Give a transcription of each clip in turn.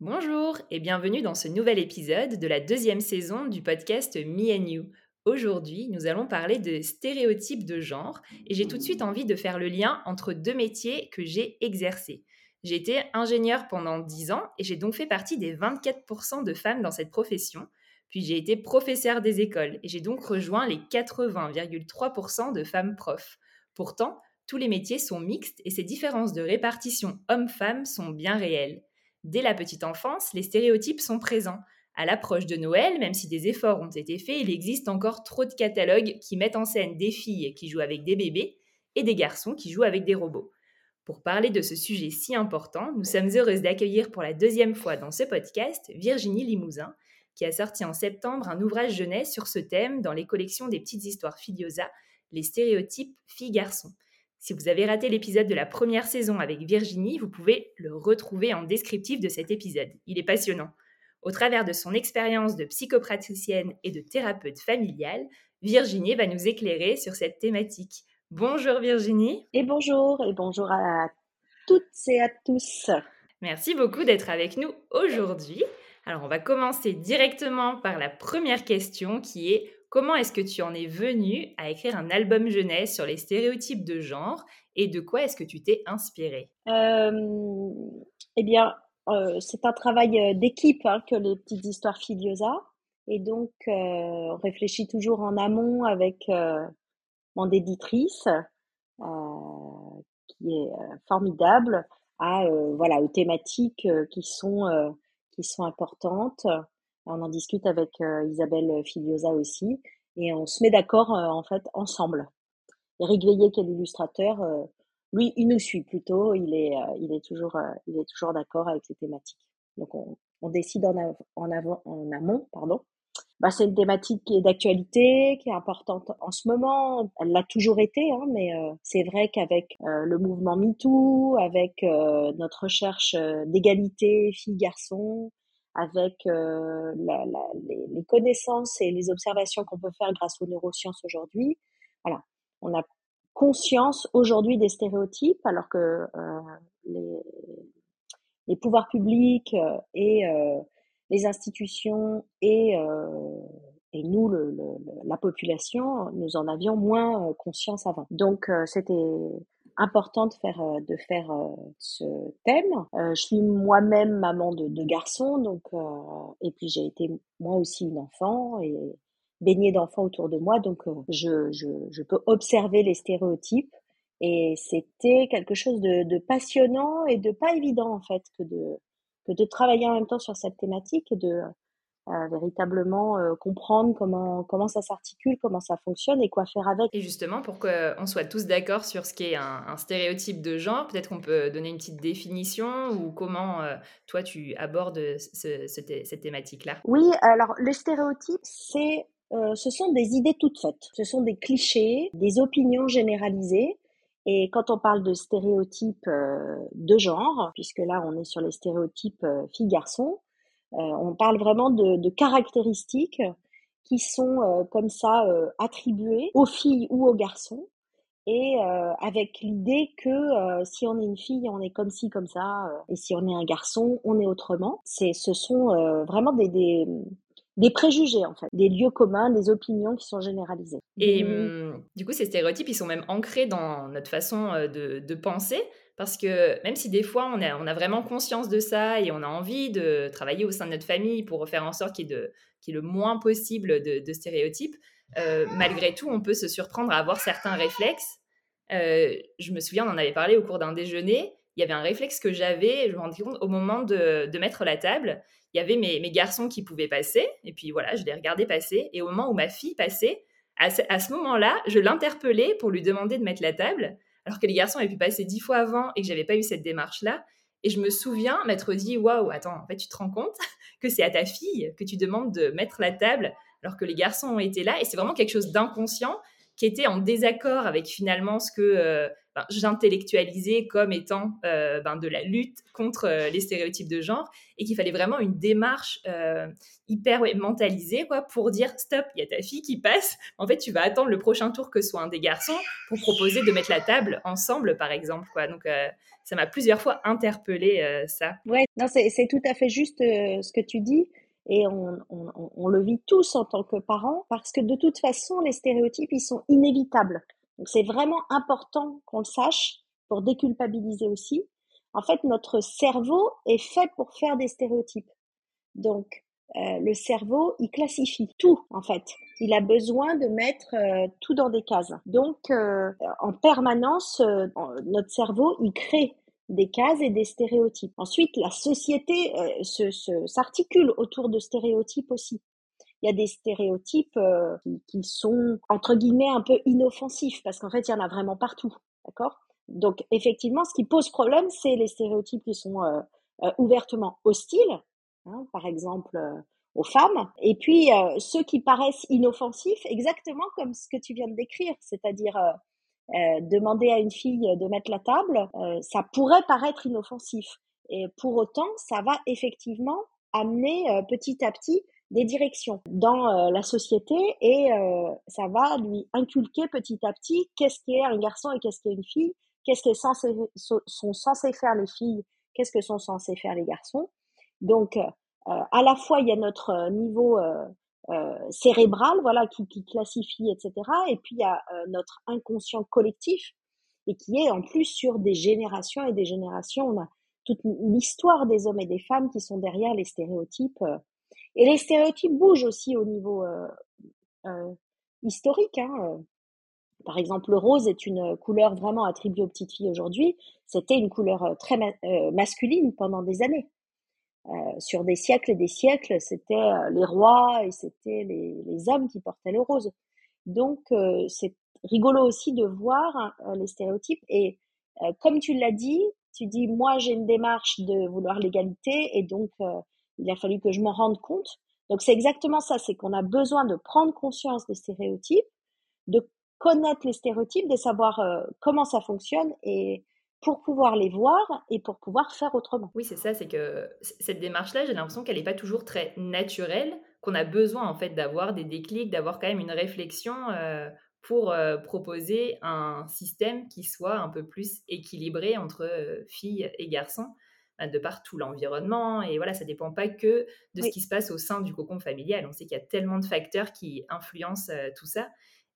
Bonjour et bienvenue dans ce nouvel épisode de la deuxième saison du podcast Me and You. Aujourd'hui, nous allons parler de stéréotypes de genre et j'ai tout de suite envie de faire le lien entre deux métiers que j'ai exercés. J'ai été ingénieure pendant 10 ans et j'ai donc fait partie des 24% de femmes dans cette profession. Puis j'ai été professeur des écoles et j'ai donc rejoint les 80,3% de femmes profs. Pourtant, tous les métiers sont mixtes et ces différences de répartition hommes-femmes sont bien réelles. Dès la petite enfance, les stéréotypes sont présents. À l'approche de Noël, même si des efforts ont été faits, il existe encore trop de catalogues qui mettent en scène des filles qui jouent avec des bébés et des garçons qui jouent avec des robots. Pour parler de ce sujet si important, nous sommes heureuses d'accueillir pour la deuxième fois dans ce podcast Virginie Limousin, qui a sorti en septembre un ouvrage jeunesse sur ce thème dans les collections des petites histoires Filiosa, les stéréotypes filles-garçons. Si vous avez raté l'épisode de la première saison avec Virginie, vous pouvez le retrouver en descriptif de cet épisode. Il est passionnant. Au travers de son expérience de psychopraticienne et de thérapeute familiale, Virginie va nous éclairer sur cette thématique. Bonjour Virginie. Et bonjour, et bonjour à toutes et à tous. Merci beaucoup d'être avec nous aujourd'hui. Alors on va commencer directement par la première question qui est Comment est-ce que tu en es venu à écrire un album jeunesse sur les stéréotypes de genre et de quoi est-ce que tu t'es inspirée euh, Eh bien, euh, c'est un travail euh, d'équipe hein, que les petites histoires Filiosa. Et donc, on réfléchit toujours en amont avec mon éditrice, qui est formidable, à voilà aux thématiques qui sont qui sont importantes. On en discute avec euh, Isabelle Filiosa aussi. Et on se met d'accord euh, en fait ensemble. Eric Veillet, qui est l'illustrateur, euh, lui, il nous suit plutôt. Il est, il est toujours, toujours d'accord avec les thématiques. Donc on, décide en, en, avant, en amont, pardon. Bah, c'est une thématique qui est d'actualité, qui est importante en ce moment. Elle l'a toujours été, hein, mais c'est vrai qu'avec le mouvement MeToo, avec notre recherche d'égalité filles-garçons, avec euh, les, connaissances et les observations qu'on peut faire grâce aux neurosciences aujourd'hui. Voilà, on a conscience aujourd'hui des stéréotypes, alors que euh, les, pouvoirs publics euh, et les institutions et, et nous, la population, nous en avions moins conscience avant. Donc, c'était important de faire euh, de faire euh, ce thème. Euh, je suis moi-même maman de deux garçons, donc et puis j'ai été moi aussi une enfant et baignée d'enfants autour de moi, donc je, je, je peux observer les stéréotypes et c'était quelque chose de, de, passionnant et de pas évident en fait que de que de travailler en même temps sur cette thématique et de véritablement euh, comprendre comment, comment ça s'articule, comment ça fonctionne et quoi faire avec. Et justement, pour qu'on soit tous d'accord sur ce qu'est un, un stéréotype de genre, peut-être qu'on peut donner une petite définition ou comment euh, toi tu abordes ce, cette thématique-là? Oui, alors le stéréotype, c'est, euh, ce sont des idées toutes faites, ce sont des clichés, des opinions généralisées. Et quand on parle de stéréotypes de genre, puisque là on est sur les stéréotypes filles-garçons, euh, on parle vraiment de, caractéristiques qui sont euh, comme ça euh, attribuées aux filles ou aux garçons et euh, avec l'idée que euh, si on est une fille, on est comme ci, comme ça, euh, et si on est un garçon, on est autrement. C'est, ce sont vraiment des, des, des, préjugés, en fait, des lieux communs, des opinions qui sont généralisées. Et du coup, ces stéréotypes, ils sont même ancrés dans notre façon de, de penser. Parce que même si des fois on a, vraiment conscience de ça et on a envie de travailler au sein de notre famille pour faire en sorte qu'il y ait, le moins possible de, stéréotypes, euh, malgré tout, on peut se surprendre à avoir certains réflexes. Euh, je me souviens, on en avait parlé au cours d'un déjeuner. Il y avait un réflexe que j'avais, je me rendais compte, au moment de, mettre la table, il y avait mes, garçons qui pouvaient passer, et puis voilà, je les regardais passer, et au moment où ma fille passait, à ce, moment-là, je l'interpellais pour lui demander de mettre la table, alors que les garçons avaient pu passer dix fois avant et que j'avais pas eu cette démarche-là. Et je me souviens m'être dit, waouh, attends, en fait, tu te rends compte que c'est à ta fille que tu demandes de mettre la table alors que les garçons ont été là. Et c'est vraiment quelque chose d'inconscient qui était en désaccord avec finalement ce que euh, ben, j'intellectualisais comme étant euh, ben, de la lutte contre euh, les stéréotypes de genre et qu'il fallait vraiment une démarche hyper mentalisée quoi, pour dire stop, il y a ta fille qui passe. En fait, tu vas attendre le prochain tour que soit un des garçons pour proposer de mettre la table ensemble, par exemple. Quoi. Donc, ça m'a plusieurs fois interpellé ça. Ouais, non, c'est tout à fait juste ce que tu dis. Et on, on, on, le vit tous en tant que parents parce que de toute façon, les stéréotypes, ils sont inévitables. Donc c'est vraiment important qu'on le sache pour déculpabiliser aussi. En fait, notre cerveau est fait pour faire des stéréotypes. Donc, euh, le cerveau, il classifie tout, en fait. Il a besoin de mettre euh, tout dans des cases. Donc, euh, en permanence, euh, notre cerveau, il crée des cases et des stéréotypes. Ensuite, la société euh, s'articule autour de stéréotypes aussi. Il y a des stéréotypes euh, qui, sont entre guillemets un peu inoffensifs parce qu'en fait, il y en a vraiment partout, d'accord? Donc, effectivement, ce qui pose problème, c'est les stéréotypes qui sont euh, euh ouvertement hostiles, hein, par exemple aux femmes, et puis ceux qui paraissent inoffensifs, exactement comme ce que tu viens de décrire, c'est-à-dire euh, demander à une fille de mettre la table, euh, ça pourrait paraître inoffensif. Et pour autant, ça va effectivement amener euh, petit à petit des directions dans la société et ça va lui inculquer petit à petit qu'est-ce qu'est un garçon et qu'est-ce qu'est une fille, qu'est-ce que sont censés faire les filles, qu'est-ce que sont censés faire les garçons. Donc, à la fois, il y a notre niveau euh, cérébral, voilà, qui, qui, classifie, etc. Et puis il y a euh, notre inconscient collectif et qui est en plus sur des générations et des générations. On a toute l'histoire des hommes et des femmes qui sont derrière les stéréotypes. Euh. Et les stéréotypes bougent aussi au niveau historique. Hein. Par exemple, le rose est une couleur vraiment attribuée aux petites filles aujourd'hui. C'était une couleur très masculine pendant des années. Euh, sur des siècles et des siècles, c'était euh, les rois et c'était les, les, hommes qui portaient le rose. Donc, euh, c'est rigolo aussi de voir les stéréotypes. Et comme tu l'as dit, tu dis, moi, j'ai une démarche de vouloir l'égalité et donc il a fallu que je m'en rende compte. Donc, c'est exactement ça, c'est qu'on a besoin de prendre conscience des stéréotypes, de connaître les stéréotypes, de savoir comment ça fonctionne et pour pouvoir les voir et pour pouvoir faire autrement. Oui, c'est ça, c'est que cette démarche-là, j'ai l'impression qu'elle n'est pas toujours très naturelle, qu'on a besoin en fait d'avoir des déclics, d'avoir quand même une réflexion euh, pour euh, proposer un système qui soit un peu plus équilibré entre euh, filles et garçons bah, de par tout l'environnement. Et voilà, ça dépend pas que de ce qui se passe au sein du cocon familial. On sait qu'il y a tellement de facteurs qui influencent tout ça.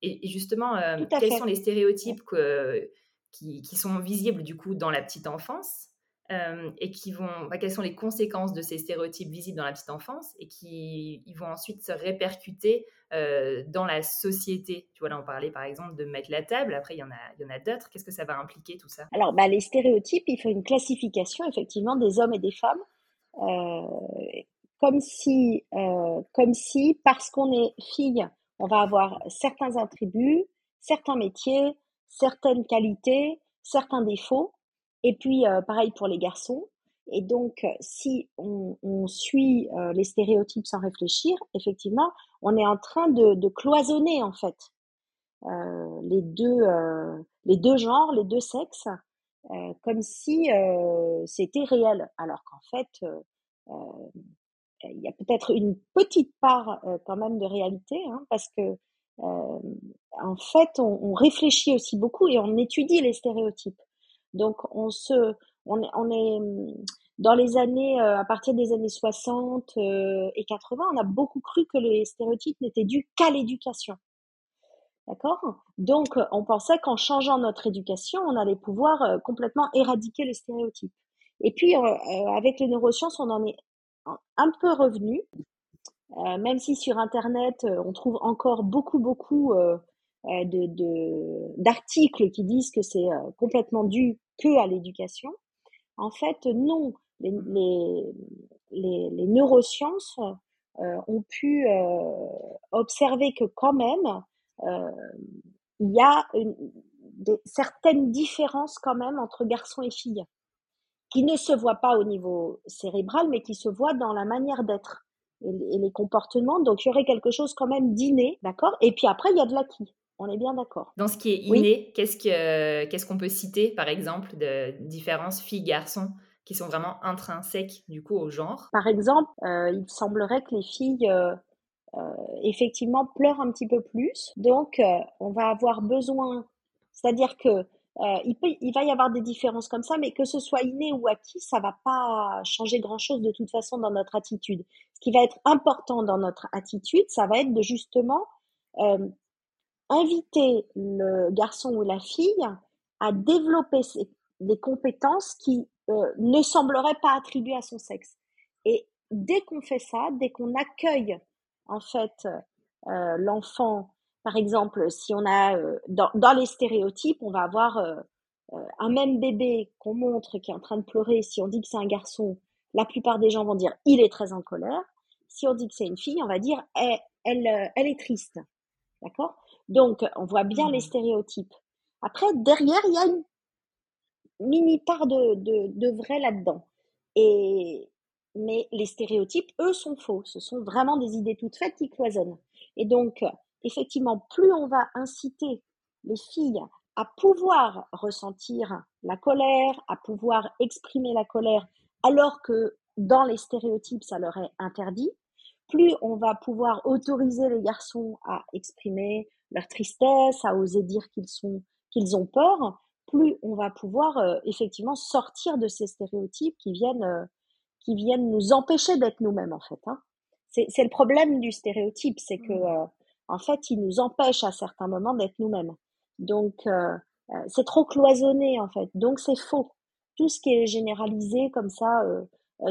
Et, justement, quels sont les stéréotypes que, qui, sont visibles du coup dans la petite enfance euh, et qui vont, bah, quelles sont les conséquences de ces stéréotypes visibles dans la petite enfance et qui vont ensuite se répercuter euh, dans la société. Tu vois, là, on parlait par exemple de mettre la table, après il y en a, a d'autres. Qu'est-ce que ça va impliquer tout ça? Alors, bah, les stéréotypes, il faut une classification effectivement des hommes et des femmes. Euh, comme si, comme si, parce qu'on est fille, on va avoir certains attributs, certains métiers, certaines qualités, certains défauts, et puis euh, pareil pour les garçons. Et donc, si on, suit euh, les stéréotypes sans réfléchir, effectivement, on est en train de, cloisonner en fait euh, les deux les deux genres, les deux sexes, comme si c'était réel, alors qu'en fait, il y a peut-être une petite part quand même de réalité, hein, parce que en fait, on, réfléchit aussi beaucoup et on étudie les stéréotypes. Donc, on se, on, on est dans les années, à partir des années 60 et 80, on a beaucoup cru que les stéréotypes n'étaient dus qu'à l'éducation. D'accord? Donc, on pensait qu'en changeant notre éducation, on allait pouvoir complètement éradiquer les stéréotypes. Et puis, avec les neurosciences, on en est un peu revenu, même si sur Internet, on trouve encore beaucoup, beaucoup de, d'articles qui disent que c'est complètement dû que à l'éducation. En fait, non. Les, les, les, neurosciences ont pu observer que quand même, il y a une, certaines différences quand même entre garçons et filles, qui ne se voient pas au niveau cérébral, mais qui se voient dans la manière d'être et, les comportements. Donc il y aurait quelque chose quand même d'inné, d'accord? Et puis après, il y a de l'acquis. On est bien d'accord. Dans ce qui est inné, qu'est-ce qu'on qu'est-ce qu'on peut citer, par exemple, de différences filles-garçons qui sont vraiment intrinsèques du coup au genre? Par exemple, euh, il semblerait que les filles euh, euh, effectivement pleurent un petit peu plus. Donc, on va avoir besoin, c'est-à-dire que euh, il, peut, il va y avoir des différences comme ça, mais que ce soit inné ou acquis, ça va pas changer grand-chose de toute façon dans notre attitude. Ce qui va être important dans notre attitude, ça va être de justement euh, inviter le garçon ou la fille à développer des compétences qui euh, ne sembleraient pas attribuées à son sexe. Et dès qu'on fait ça, dès qu'on accueille en fait euh, l'enfant. Par exemple, si on a euh, dans, dans, les stéréotypes, on va avoir euh, un même bébé qu'on montre qui est en train de pleurer. Si on dit que c'est un garçon, la plupart des gens vont dire il est très en colère. Si on dit que c'est une fille, on va dire elle, elle, elle est triste. D'accord? Donc, on voit bien les mmh. stéréotypes. Après, derrière, il y a une mini part de, de, de vrai là-dedans. Et, mais les stéréotypes, eux, sont faux. Ce sont vraiment des idées toutes faites qui cloisonnent. Et donc, effectivement, plus on va inciter les filles à pouvoir ressentir la colère, à pouvoir exprimer la colère, alors que dans les stéréotypes, ça leur est interdit, plus on va pouvoir autoriser les garçons à exprimer leur tristesse, à oser dire qu'ils sont qu'ils ont peur, plus on va pouvoir euh, effectivement sortir de ces stéréotypes qui viennent euh, qui viennent nous empêcher d'être nous-mêmes en fait. Hein. C'est le problème du stéréotype, c'est que mmh. euh, en fait, il nous empêche à certains moments d'être nous-mêmes. Donc euh, euh, c'est trop cloisonné en fait. Donc c'est faux. Tout ce qui est généralisé comme ça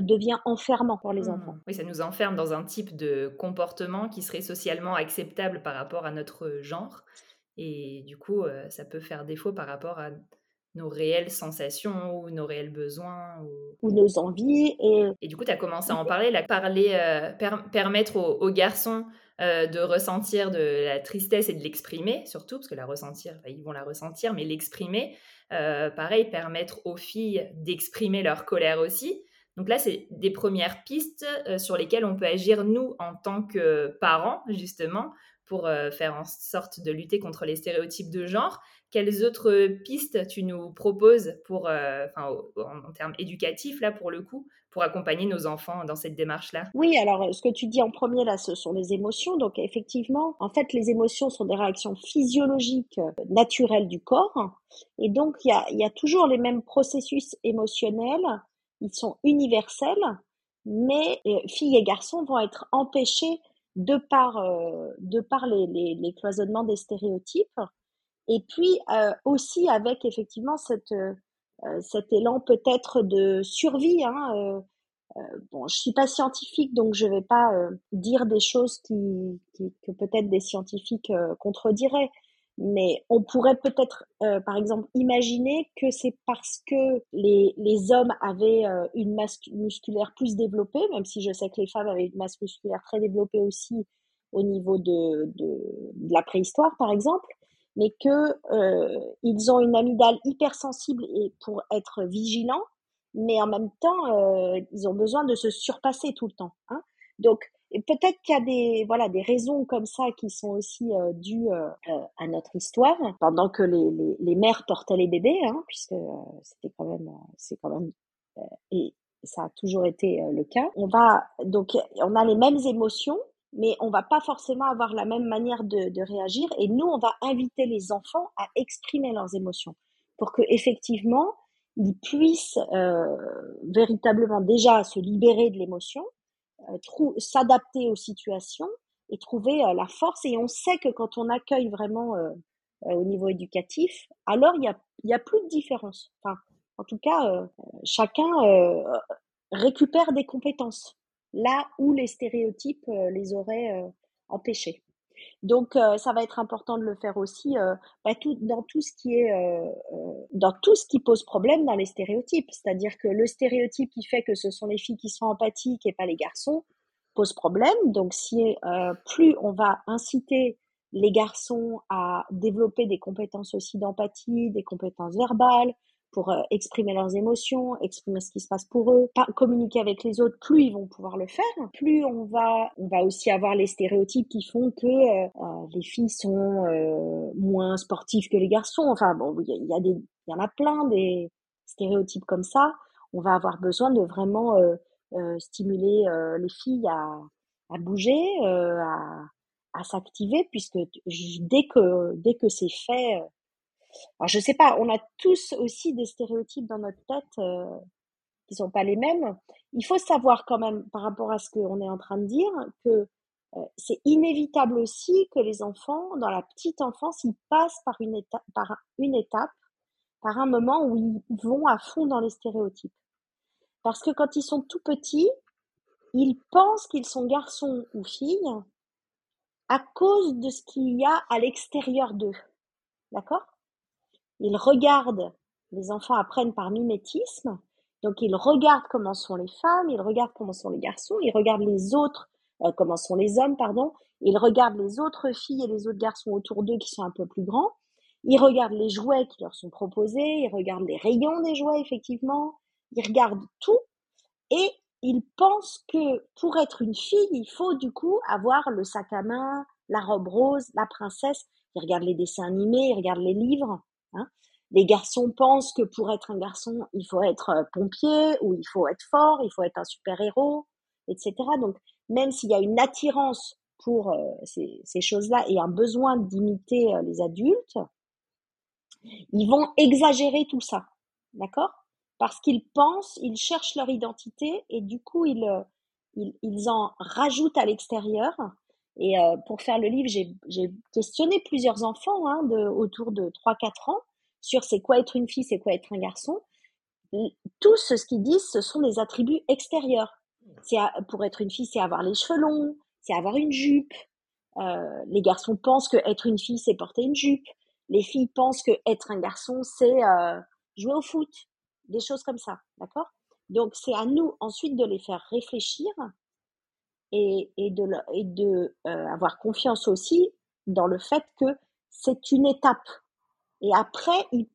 devient enfermant pour les enfants. Mmh. Oui, ça nous enferme dans un type de comportement qui serait socialement acceptable par rapport à notre genre. Et du coup, ça peut faire défaut par rapport à nos réelles sensations ou nos réels besoins. Ou, nos envies. Et... et du coup, tu as commencé à en parler, là, parler, euh, permettre aux, garçons euh, de ressentir de la tristesse et de l'exprimer, surtout, parce que la ressentir, ils vont la ressentir, mais l'exprimer. Euh, pareil, permettre aux filles d'exprimer leur colère aussi. Donc là, c'est des premières pistes sur lesquelles on peut agir, nous, en tant que parents, justement, pour faire en sorte de lutter contre les stéréotypes de genre. Quelles autres pistes tu nous proposes pour, euh, en, termes éducatifs, là, pour le coup, pour accompagner nos enfants dans cette démarche-là? Oui, alors ce que tu dis en premier, là, ce sont les émotions. Donc, effectivement, en fait, les émotions sont des réactions physiologiques euh, naturelles du corps. Et donc, il y a, toujours les mêmes processus émotionnels. Ils sont universels, mais euh, filles et garçons vont être empêchés de par, de par les, les, les cloisonnements des stéréotypes et puis euh, aussi avec effectivement cette, euh, cet élan peut-être de survie. Hein, euh, bon, je suis pas scientifique, donc je vais pas dire des choses qui, qui que peut-être des scientifiques contrediraient. Mais on pourrait peut-être, par exemple, imaginer que c'est parce que les, les hommes avaient une masse musculaire plus développée, même si je sais que les femmes avaient une masse musculaire très développée aussi au niveau de, de, de la préhistoire, par exemple, mais que euh, ils ont une amygdale hypersensible et pour être vigilants, mais en même temps, euh, ils ont besoin de se surpasser tout le temps. Hein. Donc, peut-être qu'il y a des voilà des raisons comme ça qui sont aussi euh, dues euh, à notre histoire, pendant que les, les, les mères portaient les bébés, hein, puisque c'était quand même c'est quand même et ça a toujours été le cas. On va donc on a les mêmes émotions, mais on va pas forcément avoir la même manière de, réagir. Et nous, on va inviter les enfants à exprimer leurs émotions pour que effectivement ils puissent euh, véritablement déjà se libérer de l'émotion, euh, s'adapter aux situations et trouver euh, la force. Et on sait que quand on accueille vraiment au niveau éducatif, alors il y a, y a plus de différence. Enfin, en tout cas, chacun récupère des compétences là où les stéréotypes euh, les auraient euh, empêchés. Donc, euh, ça va être important de le faire aussi bah, tout, dans tout ce qui est dans tout ce qui pose problème dans les stéréotypes. C'est-à-dire que le stéréotype qui fait que ce sont les filles qui sont empathiques et pas les garçons pose problème. Donc, si plus on va inciter les garçons à développer des compétences aussi d'empathie, des compétences verbales, pour euh, exprimer leurs émotions, exprimer ce qui se passe pour eux, communiquer avec les autres, plus ils vont pouvoir le faire, plus on va, on va aussi avoir les stéréotypes qui font que euh, euh, les filles sont moins sportives que les garçons. Enfin bon, il y, a, des, il y en a plein des stéréotypes comme ça. On va avoir besoin de vraiment stimuler les filles à, à bouger, à, à s'activer, puisque dès que dès que c'est fait alors je sais pas, on a tous aussi des stéréotypes dans notre tête euh, qui sont pas les mêmes. Il faut savoir quand même par rapport à ce qu'on est en train de dire que euh, c'est inévitable aussi que les enfants dans la petite enfance ils passent par une par une étape, par un moment où ils vont à fond dans les stéréotypes. Parce que quand ils sont tout petits, ils pensent qu'ils sont garçons ou filles à cause de ce qu'il y a à l'extérieur d'eux. D'accord? Ils regardent, les enfants apprennent par mimétisme, donc ils regardent comment sont les femmes, ils regardent comment sont les garçons, ils regardent les autres, euh, comment sont les hommes, pardon, ils regardent les autres filles et les autres garçons autour d'eux qui sont un peu plus grands, ils regardent les jouets qui leur sont proposés, ils regardent les rayons des jouets, effectivement, ils regardent tout, et ils pensent que pour être une fille, il faut du coup avoir le sac à main, la robe rose, la princesse, ils regardent les dessins animés, ils regardent les livres, Hein. Les garçons pensent que pour être un garçon, il faut être euh, pompier ou il faut être fort, il faut être un super-héros, etc. Donc, même s'il y a une attirance pour euh, ces, choses-là et un besoin d'imiter euh, les adultes, ils vont exagérer tout ça, d'accord? Parce qu'ils pensent, ils cherchent leur identité et du coup, ils, ils, en rajoutent à l'extérieur. Et pour faire le livre, j'ai questionné plusieurs enfants hein, de, autour de 3-4 ans sur c'est quoi être une fille, c'est quoi être un garçon, tout ce qu'ils disent, ce sont des attributs extérieurs. C'est pour être une fille, c'est avoir les cheveux longs, c'est avoir une jupe. Euh, les garçons pensent que être une fille, c'est porter une jupe. Les filles pensent que être un garçon, c'est euh, jouer au foot, des choses comme ça, d'accord? Donc c'est à nous ensuite de les faire réfléchir et, et de, et de euh, avoir confiance aussi dans le fait que c'est une étape et après, ils,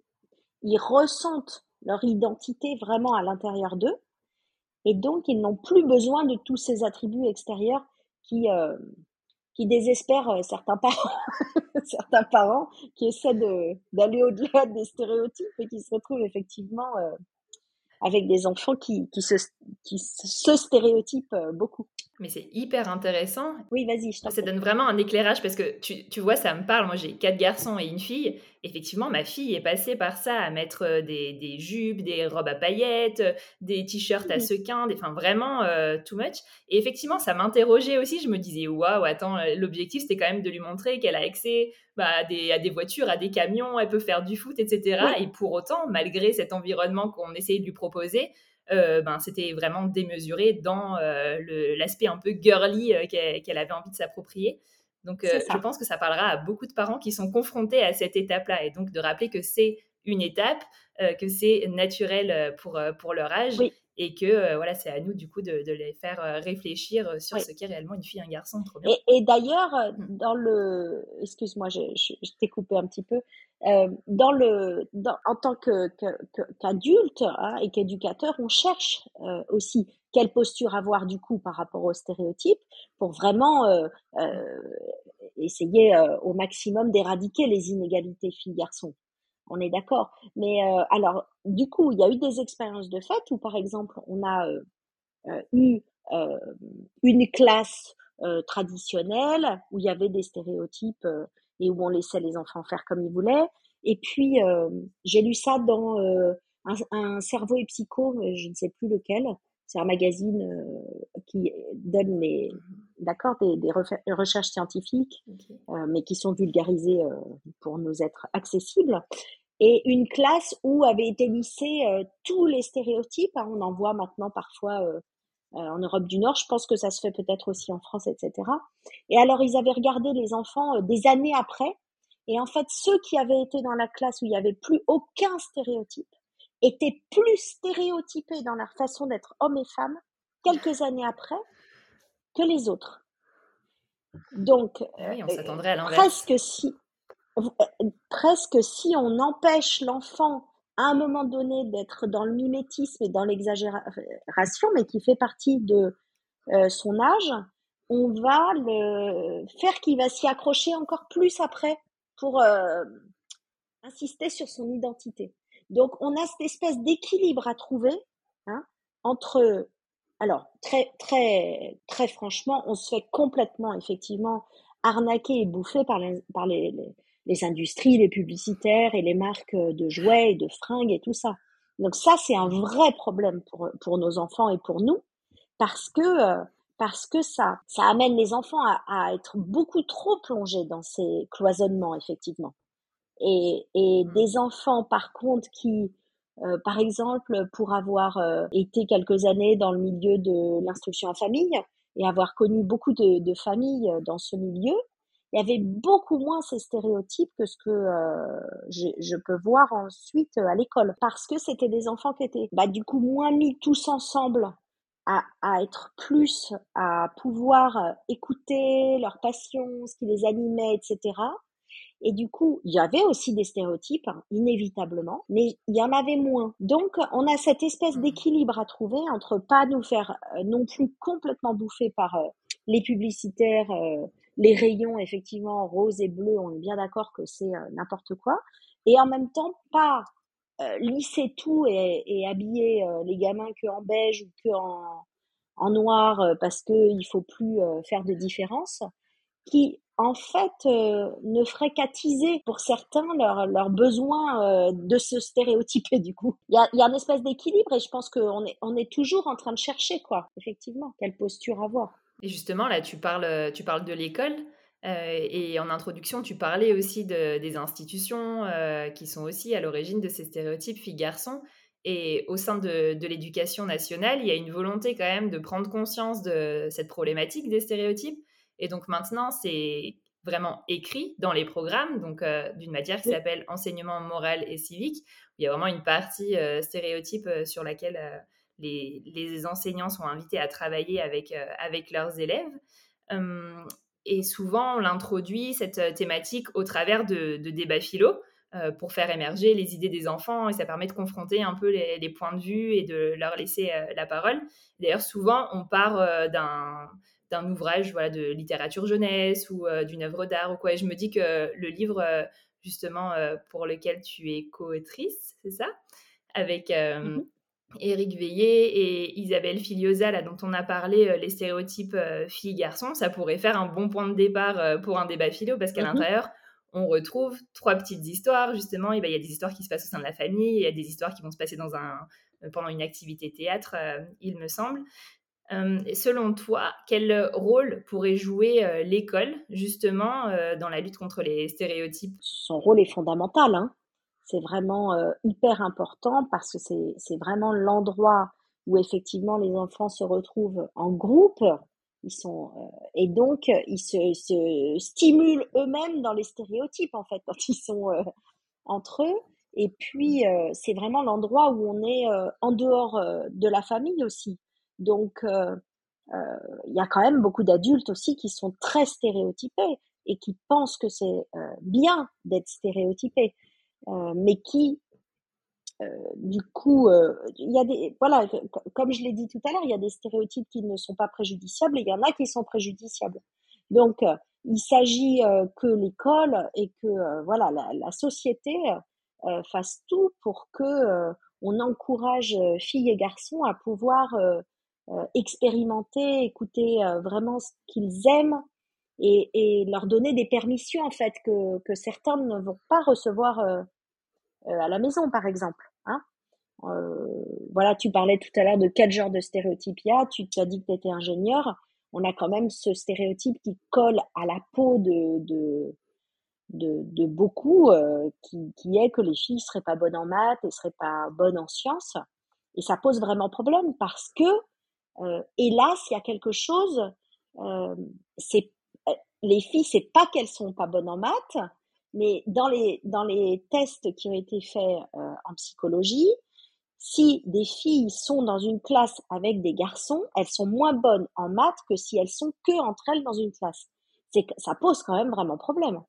ils ressentent leur identité vraiment à l'intérieur d'eux. Et donc, ils n'ont plus besoin de tous ces attributs extérieurs qui, euh, qui désespèrent euh, certains parents, certains parents qui essaient d'aller au-delà des stéréotypes et qui se retrouvent effectivement euh, avec des enfants qui, qui, se, qui se stéréotypent euh, beaucoup. Mais c'est hyper intéressant. Oui, vas-y. Ça donne vraiment un éclairage parce que tu, tu vois, ça me parle. Moi, j'ai quatre garçons et une fille. Effectivement, ma fille est passée par ça, à mettre euh, des, des jupes, des robes à paillettes, des t-shirts à sequins, enfin vraiment euh, too much. Et effectivement, ça m'interrogeait aussi. Je me disais, waouh, attends, l'objectif c'était quand même de lui montrer qu'elle a accès bah, à, des, à, des, voitures, à des camions, elle peut faire du foot, etc. Et pour autant, malgré cet environnement qu'on essayait de lui proposer, euh, ben, c'était vraiment démesuré dans euh, l'aspect un peu girly euh, qu'elle avait envie de s'approprier. Donc, je pense que ça parlera à beaucoup de parents qui sont confrontés à cette étape-là. Et donc de rappeler que c'est une étape, que c'est naturel pour, pour leur âge et que euh, voilà, c'est à nous du coup de, les faire euh, réfléchir euh, sur ce qu'est réellement une fille, un garçon. Trop bien. Et, d'ailleurs, mmh. dans le, excuse-moi, je, t'ai coupé un petit peu. dans le, en tant qu'adulte hein, et qu'éducateur, on cherche aussi quelle posture avoir du coup par rapport aux stéréotypes pour vraiment essayer au maximum d'éradiquer les inégalités filles-garçons on est d'accord. Mais euh, alors, du coup, il y a eu des expériences de fait où, par exemple, on a euh, euh, eu une classe traditionnelle où il y avait des stéréotypes et où on laissait les enfants faire comme ils voulaient. Et puis j'ai lu ça dans un, cerveau et psycho, je ne sais plus lequel. C'est un magazine qui donne les, d'accord, des, recherches scientifiques, mais qui sont vulgarisées pour nous être accessibles et une classe où avaient été lissés euh, tous les stéréotypes. Hein, on en voit maintenant parfois euh, euh, en Europe du Nord. Je pense que ça se fait peut-être aussi en France, etc. Et alors, ils avaient regardé les enfants des années après. Et en fait, ceux qui avaient été dans la classe où il n'y avait plus aucun stéréotype étaient plus stéréotypés dans leur façon d'être hommes et femmes quelques années après que les autres. Donc, oui, on s'attendrait à presque si, presque si on empêche l'enfant à un moment donné d'être dans le mimétisme et dans l'exagération, mais qui fait partie de euh, son âge, on va le faire qu'il va s'y accrocher encore plus après pour euh, insister sur son identité. Donc on a cette espèce d'équilibre à trouver hein, entre alors très très très franchement, on se fait complètement effectivement arnaquer et bouffer par les, par les, les industries, les publicitaires et les marques euh, de jouets et de fringues et tout ça. Donc ça, c'est un vrai problème pour, pour nos enfants et pour nous, parce que euh, parce que ça ça amène les enfants à, à, être beaucoup trop plongés dans ces cloisonnements effectivement. Et, et mmh. des enfants par contre qui euh, par exemple, pour avoir été quelques années dans le milieu de l'instruction en famille et avoir connu beaucoup de, de familles dans ce milieu, il y avait beaucoup moins ces stéréotypes que ce que euh, je, peux voir ensuite euh, à l'école. Parce que c'était des enfants qui étaient bah, du coup moins mis tous ensemble à, à être plus, à pouvoir euh, écouter leur passion, ce qui les animait, etc. Et du coup, il y avait aussi des stéréotypes, hein, inévitablement, mais il y en avait moins. Donc, on a cette espèce mmh. d'équilibre à trouver entre pas nous faire non plus complètement bouffer par les publicitaires les rayons effectivement rose et bleu, on est bien d'accord que c'est euh, n'importe quoi, et en même temps pas euh, lisser tout et, et habiller euh, les gamins que en beige ou que en, en noir parce que il faut plus faire de différence, qui en fait ne ferait qu'attiser pour certains leur, leur besoin de se stéréotyper du coup. Il y a, y a une espèce d'équilibre et je pense qu'on est, on est toujours en train de chercher quoi, effectivement, quelle posture avoir. Et justement, là, tu parles, tu parles de l'école. Euh, et en introduction, tu parlais aussi de, des institutions euh, qui sont aussi à l'origine de ces stéréotypes filles-garçons. Et au sein de, de l'éducation nationale, il y a une volonté quand même de prendre conscience de cette problématique des stéréotypes. Et donc maintenant, c'est vraiment écrit dans les programmes, donc euh, d'une matière qui s'appelle enseignement moral et civique. il y a vraiment une partie stéréotype sur laquelle les, enseignants sont invités à travailler avec, euh, avec leurs élèves. Et souvent, on l'introduit, cette euh, thématique, au travers de, débats philo euh, pour faire émerger les idées des enfants et ça permet de confronter un peu les, points de vue et de leur laisser la parole. D'ailleurs, souvent, on part d'un d'un ouvrage voilà, de littérature jeunesse ou d'une œuvre d'art ou quoi. Et je me dis que le livre, justement, pour lequel tu es co-autrice, c'est ça? Avec mmh Éric Veillé et Isabelle Filiosa, là, dont on a parlé, euh, les stéréotypes euh, filles-garçons, ça pourrait faire un bon point de départ euh, pour un débat philo, parce qu'à mmh l'intérieur, on retrouve trois petites histoires, justement. Il y a des histoires qui se passent au sein de la famille, il y a des histoires qui vont se passer dans un, pendant une activité théâtre, il me semble. Selon toi, quel rôle pourrait jouer l'école, justement, dans la lutte contre les stéréotypes? Son rôle est fondamental. Hein c'est vraiment euh, hyper important parce que c'est vraiment l'endroit où effectivement les enfants se retrouvent en groupe. Ils sont euh, et donc ils se, se stimulent eux-mêmes dans les stéréotypes en fait quand ils sont euh, entre eux. Et puis c'est vraiment l'endroit où on est en dehors de la famille aussi. Donc il y a quand même beaucoup d'adultes aussi qui sont très stéréotypés et qui pensent que c'est bien d'être stéréotypés. Euh, mais qui euh, du coup, euh, il y a des, voilà, comme je l'ai dit tout à l'heure, il y a des stéréotypes qui ne sont pas préjudiciables et il y en a qui sont préjudiciables. Donc, il s'agit que l'école et que voilà la, la société fasse tout pour que on encourage filles et garçons à pouvoir expérimenter, écouter vraiment ce qu'ils aiment et, et, leur donner des permissions en fait que, que certains ne vont pas recevoir à la maison par exemple. Hein voilà, tu parlais tout à l'heure de quel genre de stéréotype il y a. Tu as dit que tu étais ingénieur. On a quand même ce stéréotype qui colle à la peau de, de, de, de beaucoup, euh, qui, qui, est que les filles seraient pas bonnes en maths et seraient pas bonnes en sciences. Et ça pose vraiment problème parce que, euh, hélas, il y a quelque chose. Euh, c'est les filles, c'est pas qu'elles sont pas bonnes en maths, mais dans les dans les tests qui ont été faits en psychologie, si des filles sont dans une classe avec des garçons, elles sont moins bonnes en maths que si elles sont que entre elles dans une classe. C'est ça pose quand même vraiment problème.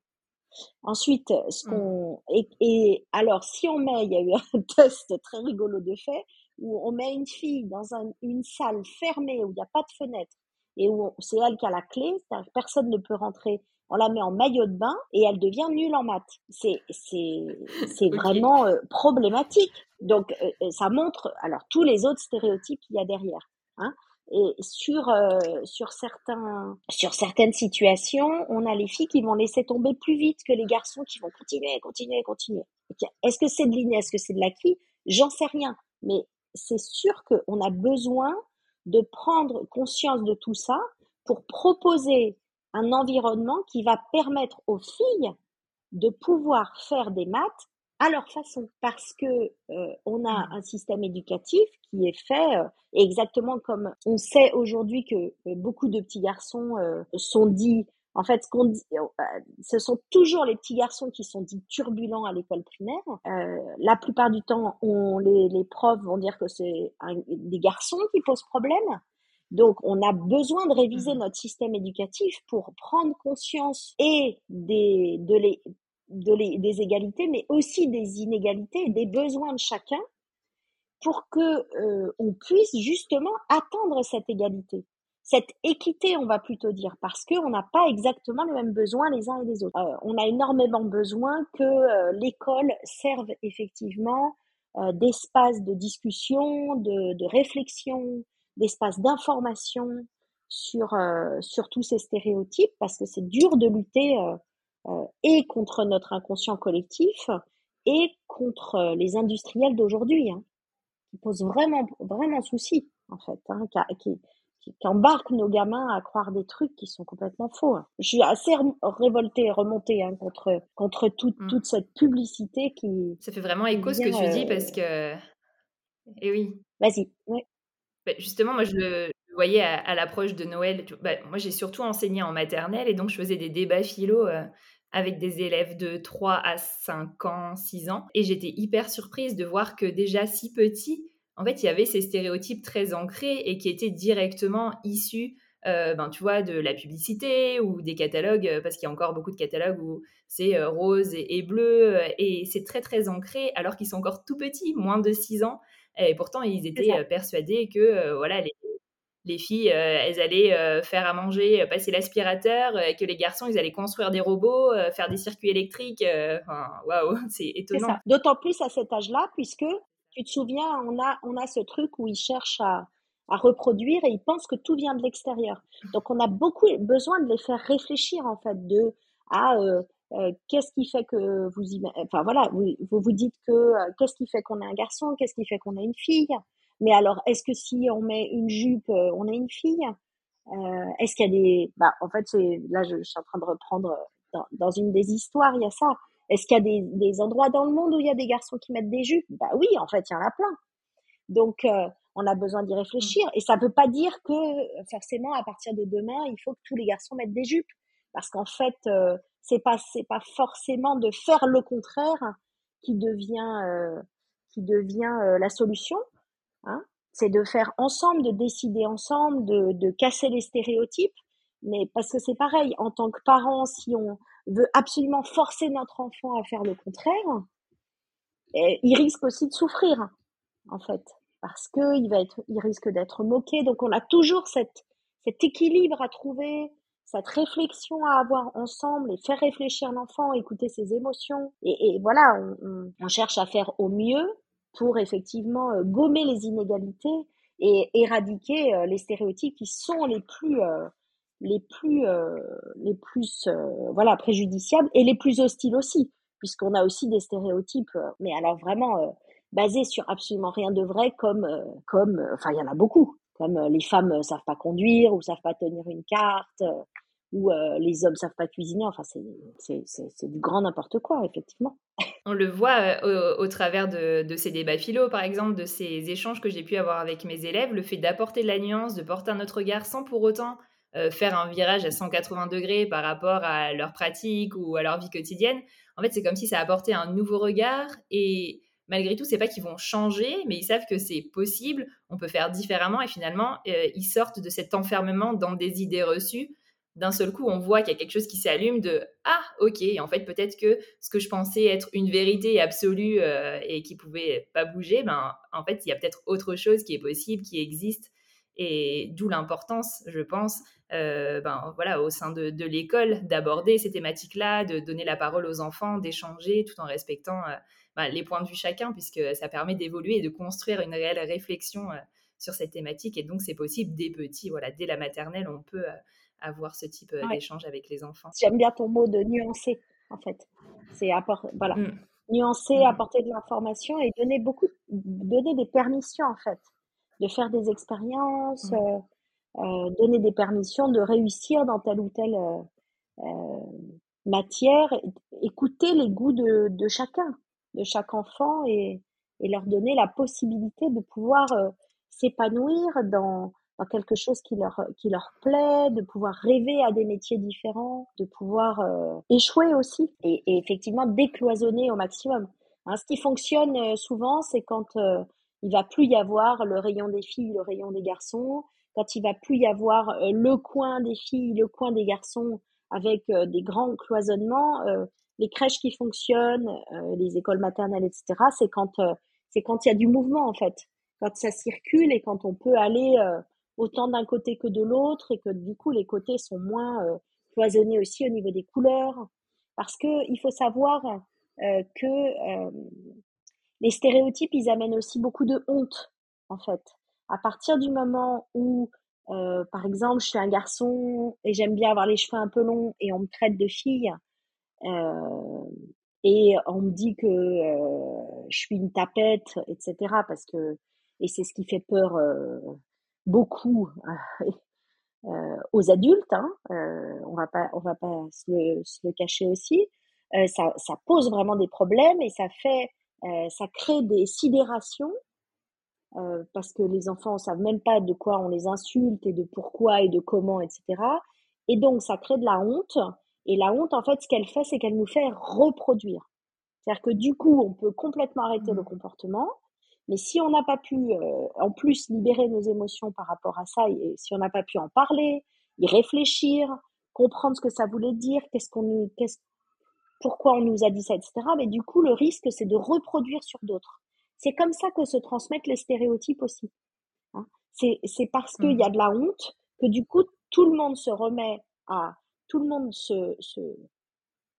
Ensuite, ce mmh. qu'on et, alors si on met, il y a eu un test très rigolo de fait où on met une fille dans une salle fermée où il n'y a pas de fenêtre et où c'est elle qui a la clé, personne ne peut rentrer. On la met en maillot de bain et elle devient nulle en maths. C'est c'est c'est vraiment euh, problématique. Donc euh, euh, ça montre alors tous les autres stéréotypes qu'il y a derrière. Hein. Et sur, euh, sur, certains, sur certaines situations, on a les filles qui vont laisser tomber plus vite que les garçons qui vont continuer, continuer, continuer. Est-ce que c'est de l'inné, est-ce que c'est de l'acquis? J'en sais rien. Mais c'est sûr qu'on a besoin de prendre conscience de tout ça pour proposer un environnement qui va permettre aux filles de pouvoir faire des maths à leur façon, parce que euh, on a mmh. un système éducatif qui est fait euh, exactement comme on sait aujourd'hui que euh, beaucoup de petits garçons sont dits. En fait, ce, qu'on dit, ce sont toujours les petits garçons qui sont dits turbulents à l'école primaire. la plupart du temps, on, les, les profs vont dire que c'est des garçons qui posent problème. Donc, on a besoin de réviser mmh. notre système éducatif pour prendre conscience et des, de les, de des égalités, mais aussi des inégalités des besoins de chacun pour que euh, on puisse justement atteindre cette égalité, cette équité, on va plutôt dire, parce qu'on n'a pas exactement les mêmes besoins les uns et les autres. Euh, on a énormément besoin que euh, l'école serve effectivement d'espace de discussion, de, réflexion, d'espace d'information sur sur tous ces stéréotypes, parce que c'est dur de lutter euh, et contre notre inconscient collectif et contre euh, les industriels d'aujourd'hui, hein, qui posent vraiment, vraiment souci, en fait, hein, qui, qui, embarquent nos gamins à croire des trucs qui sont complètement faux. Hein. Je suis assez révoltée et remontée hein, contre, contre toute, mmh. toute cette publicité qui... Ça fait vraiment écho ce que tu dis parce que... Eh oui. Vas-y. Bah, justement, moi, je le, voyais à, l'approche de Noël. Bah, moi, j'ai surtout enseigné en maternelle et donc je faisais des débats philo euh, avec des élèves de 3 à 5 ans, 6 ans. Et j'étais hyper surprise de voir que déjà si petit, en fait, il y avait ces stéréotypes très ancrés et qui étaient directement issus, euh, ben, tu vois, de la publicité ou des catalogues, euh, parce qu'il y a encore beaucoup de catalogues où c'est euh, rose et, bleu, et c'est très très ancré, alors qu'ils sont encore tout petits, moins de 6 ans. Et pourtant, ils étaient persuadés que voilà, les, les filles, euh, elles allaient euh, faire à manger, euh, passer l'aspirateur, et que les garçons, ils allaient construire des robots, faire des circuits électriques. Waouh, c'est étonnant. D'autant plus à cet âge-là, puisque tu te souviens, on a, on a ce truc où ils cherchent à, à reproduire et ils pensent que tout vient de l'extérieur. Donc on a beaucoup besoin de les faire réfléchir en fait de à qu'est-ce qui fait que vous enfin voilà vous vous, dites que qu'est-ce qui fait qu'on est un garçon, qu'est-ce qui fait qu'on est une fille, mais alors, est-ce que si on met une jupe, euh, on est une fille? Euh, Est-ce qu'il y a des... Bah, en fait, c'est là, je, suis en train de reprendre euh, dans, une des histoires, il y a ça. Est-ce qu'il y a des, des, endroits dans le monde où il y a des garçons qui mettent des jupes? Bah oui, en fait, il y en a plein. Donc, euh, on a besoin d'y réfléchir. Et ça ne veut pas dire que forcément, à partir de demain, il faut que tous les garçons mettent des jupes, parce qu'en fait, euh, c'est pas c'est pas forcément de faire le contraire qui devient euh, qui devient la solution. Hein, c'est de faire ensemble, de décider ensemble, de, de casser les stéréotypes. Mais parce que c'est pareil, en tant que parent, si on veut absolument forcer notre enfant à faire le contraire, eh, il risque aussi de souffrir, en fait, parce que il va être, il risque d'être moqué. Donc on a toujours cette, cet équilibre à trouver, cette réflexion à avoir ensemble et faire réfléchir l'enfant, écouter ses émotions. Et, et voilà, on, on, cherche à faire au mieux pour effectivement euh, gommer les inégalités et éradiquer les stéréotypes qui sont les plus les plus les plus voilà préjudiciables et les plus hostiles aussi puisqu'on a aussi des stéréotypes mais alors vraiment basés sur absolument rien de vrai comme comme enfin il y en a beaucoup comme les femmes savent pas conduire ou savent pas tenir une carte euh, les hommes savent pas cuisiner. Enfin, c'est du grand n'importe quoi, effectivement. On le voit euh, au, travers de, de, ces débats philo, par exemple, de ces échanges que j'ai pu avoir avec mes élèves, le fait d'apporter de la nuance, de porter un autre regard sans pour autant euh, faire un virage à 180 degrés par rapport à leur pratique ou à leur vie quotidienne. En fait, c'est comme si ça apportait un nouveau regard et malgré tout, c'est pas qu'ils vont changer, mais ils savent que c'est possible, on peut faire différemment et finalement, ils sortent de cet enfermement dans des idées reçues d'un seul coup, on voit qu'il y a quelque chose qui s'allume de ah ok, en fait peut-être que ce que je pensais être une vérité absolue euh, et qui pouvait pas bouger, ben en fait il y a peut-être autre chose qui est possible, qui existe et d'où l'importance, je pense, euh, ben voilà au sein de, l'école d'aborder ces thématiques-là, de donner la parole aux enfants, d'échanger tout en respectant euh, ben, les points de vue chacun puisque ça permet d'évoluer et de construire une réelle réflexion sur cette thématique et donc c'est possible dès petit, voilà dès la maternelle on peut avoir ce type d'échange avec les enfants. J'aime bien ton mot de nuancer, en fait. C'est voilà, mmh. nuancer, mmh. apporter de l'information et donner beaucoup, donner des permissions, en fait, de faire des expériences, mmh. Donner des permissions de réussir dans telle ou telle matière, écouter les goûts de, de, chacun, de chaque enfant et, et, leur donner la possibilité de pouvoir s'épanouir dans quelque chose qui leur, qui leur plaît, de pouvoir rêver à des métiers différents, de pouvoir euh, échouer aussi et, effectivement décloisonner au maximum. Hein, ce qui fonctionne euh, souvent, c'est quand euh, il va plus y avoir le rayon des filles, le rayon des garçons, quand il va plus y avoir le coin des filles, le coin des garçons avec des grands cloisonnements. les crèches qui fonctionnent, les écoles maternelles, etc. C'est quand c'est quand il y a du mouvement en fait, quand ça circule et quand on peut aller autant d'un côté que de l'autre et que du coup les côtés sont moins euh, cloisonnés aussi au niveau des couleurs. Parce que il faut savoir euh, que euh, les stéréotypes, ils amènent aussi beaucoup de honte, en fait. À partir du moment où, par exemple, je suis un garçon et j'aime bien avoir les cheveux un peu longs et on me traite de fille, et on me dit que je suis une tapette, etc. Parce que et c'est ce qui fait peur beaucoup euh, aux adultes, hein, euh, on va pas, on va pas se le, se le cacher aussi. Euh, ça, ça, pose vraiment des problèmes et ça fait, euh, ça crée des sidérations euh, parce que les enfants savent même pas de quoi on les insulte et de pourquoi et de comment, etc. Et donc ça crée de la honte. Et la honte, en fait, ce qu'elle fait, c'est qu'elle nous fait reproduire. C'est-à-dire que du coup, on peut complètement arrêter le mmh. comportement, mais si on n'a pas pu, euh, en plus, libérer nos émotions par rapport à ça, et si on n'a pas pu en parler, y réfléchir, comprendre ce que ça voulait dire, qu'est-ce qu'on, qu'est-ce, pourquoi on nous a dit ça, etc. Mais du coup, le risque, c'est de reproduire sur d'autres. C'est comme ça que se transmettent les stéréotypes aussi. Hein. C'est, c'est parce qu'il y a mmh. de la honte que du coup, tout le monde se remet à, tout le monde se, se,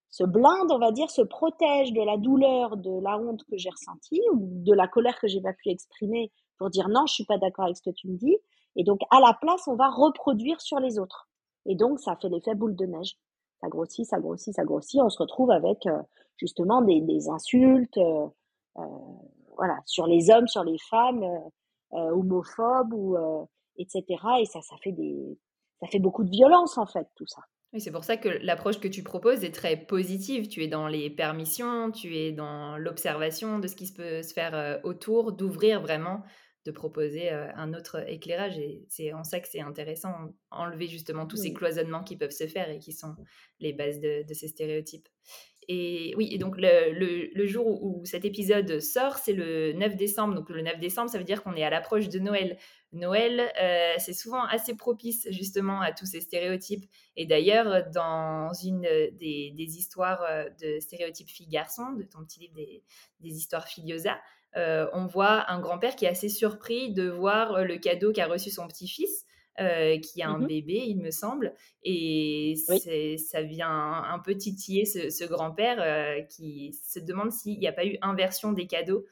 se blinde, on va dire, se protège de la douleur, de la honte que j'ai ressentie ou de la colère que j'ai pas pu exprimer pour dire non, je suis pas d'accord avec ce que tu me dis. Et donc, à la place, on va reproduire sur les autres. Et donc, ça fait l'effet boule de neige. Ça grossit, ça grossit, ça grossit. On se retrouve avec euh, justement des, des insultes, euh, euh, voilà, sur les hommes, sur les femmes, homophobes ou etc. Et ça, ça fait des, ça fait beaucoup de violence en fait, tout ça. Oui, c'est pour ça que l'approche que tu proposes est très positive. Tu es dans les permissions, tu es dans l'observation de ce qui peut se faire euh, autour, d'ouvrir vraiment, de proposer euh, un autre éclairage. Et c'est en ça que c'est intéressant, enlever justement tous ces cloisonnements qui peuvent se faire et qui sont les bases de, de ces stéréotypes. Et oui, et donc le, jour où, cet épisode sort, c'est le 9 décembre. Donc le 9 décembre, ça veut dire qu'on est à l'approche de Noël. Noël, euh, c'est souvent assez propice justement à tous ces stéréotypes. Et d'ailleurs, dans une des, histoires euh, de stéréotypes filles-garçons, de ton petit livre des, des histoires filiosa, euh, on voit un grand-père qui est assez surpris de voir le cadeau qu'a reçu son petit-fils. Euh, qui a un mmh bébé, il me semble. Et ça vient un, peu titiller ce, grand-père euh, qui se demande s'il n'y a pas eu inversion des cadeaux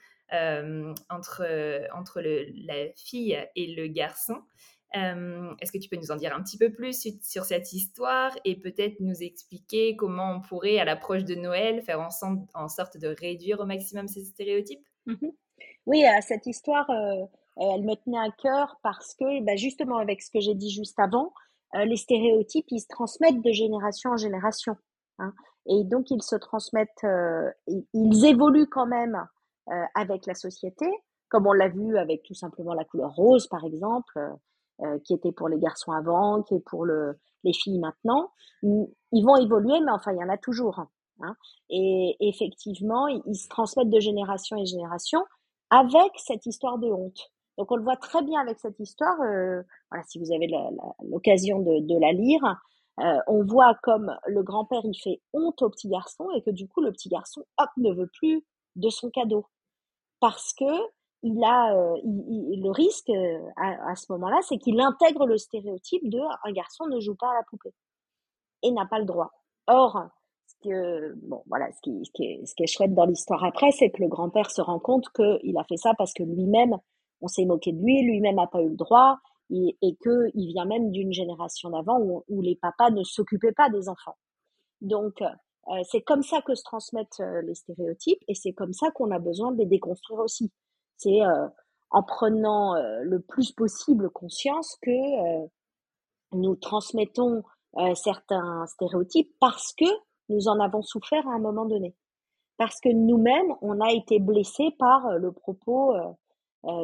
entre, entre le, la fille et le garçon. Est-ce que tu peux nous en dire un petit peu plus sur cette histoire et peut-être nous expliquer comment on pourrait, à l'approche de Noël, faire ensemble en sorte de réduire au maximum ces stéréotypes? Mmh Oui, cette histoire, elle me tenait à cœur parce que, bah, justement, avec ce que j'ai dit juste avant, les stéréotypes, ils se transmettent de génération en génération. Hein, et donc, ils se transmettent, ils évoluent quand même avec la société, comme on l'a vu avec tout simplement la couleur rose, par exemple. Euh, qui était pour les garçons avant, qui est pour le, les filles maintenant. Ils vont évoluer, mais enfin, il y en a toujours. Hein. Et effectivement, ils, se transmettent de génération en génération avec cette histoire de honte. Donc, on le voit très bien avec cette histoire. Euh, voilà, si vous avez l'occasion de, de, la lire, euh, on voit comme le grand-père il fait honte au petit garçon et que du coup, le petit garçon, hop, ne veut plus de son cadeau parce que il a euh, le risque euh, à, ce moment-là, c'est qu'il intègre le stéréotype de un garçon ne joue pas à la poupée et n'a pas le droit. Or, ce que bon voilà, ce qui, ce qui, est, ce qui est chouette dans l'histoire après, c'est que le grand-père se rend compte qu'il a fait ça parce que lui-même, on s'est moqué de lui, lui-même n'a pas eu le droit et, et qu'il vient même d'une génération d'avant où, les papas ne s'occupaient pas des enfants. Donc euh, c'est comme ça que se transmettent les stéréotypes et c'est comme ça qu'on a besoin de les déconstruire aussi. C'est euh, en prenant euh, le plus possible conscience que euh, nous transmettons certains stéréotypes parce que nous en avons souffert à un moment donné. Parce que nous-mêmes, on a été blessés par le propos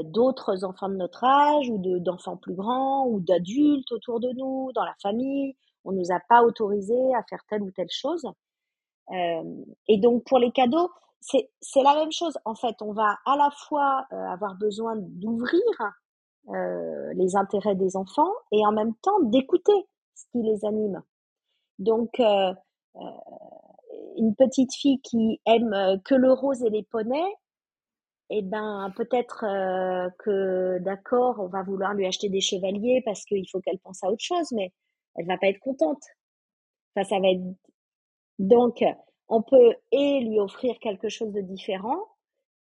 d'autres enfants de notre âge ou d'enfants plus grands ou d'adultes autour de nous, dans la famille. On nous a pas autorisé à faire telle ou telle chose. et donc pour les cadeaux, c'est la même chose. En fait, on va à la fois euh, avoir besoin d'ouvrir euh, les intérêts des enfants et en même temps d'écouter ce qui les anime. Donc, euh, une petite fille qui aime que le rose et les poneys, eh ben peut-être que d'accord, on va vouloir lui acheter des chevaliers parce qu'il faut qu'elle pense à autre chose, mais elle va pas être contente. Ça va donc on peut et lui offrir quelque chose de différent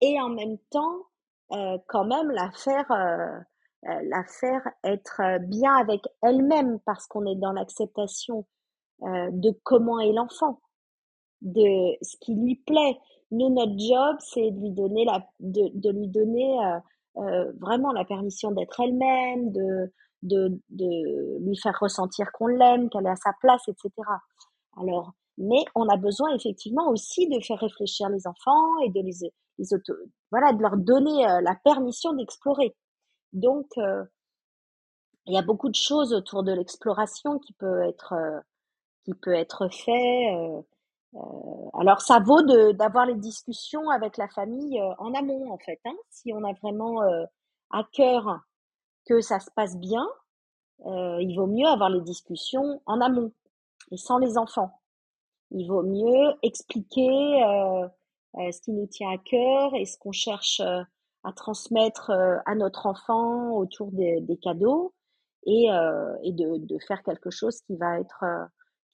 et en même temps euh, quand même la faire euh, euh, la faire être bien avec elle-même parce qu'on est dans l'acceptation de comment est l'enfant, de ce qui lui plaît. Nous, notre job, c'est de lui donner la, de, de lui donner vraiment la permission d'être elle-même, de, de, de lui faire ressentir qu'on l'aime, qu'elle est à sa place, etc. Alors, mais on a besoin effectivement aussi de faire réfléchir les enfants et de les, voilà, de leur donner euh, la permission d'explorer. Donc, euh, il y a beaucoup de choses autour de l'exploration qui peut être euh, qui peut être fait. Alors, ça vaut d'avoir les discussions avec la famille en amont, en fait. Hein. Si on a vraiment à cœur que ça se passe bien, il vaut mieux avoir les discussions en amont et sans les enfants. Il vaut mieux expliquer euh, euh, ce qui nous tient à cœur et ce qu'on cherche euh, à transmettre à notre enfant autour des, des cadeaux et, et de, de, faire quelque chose qui va être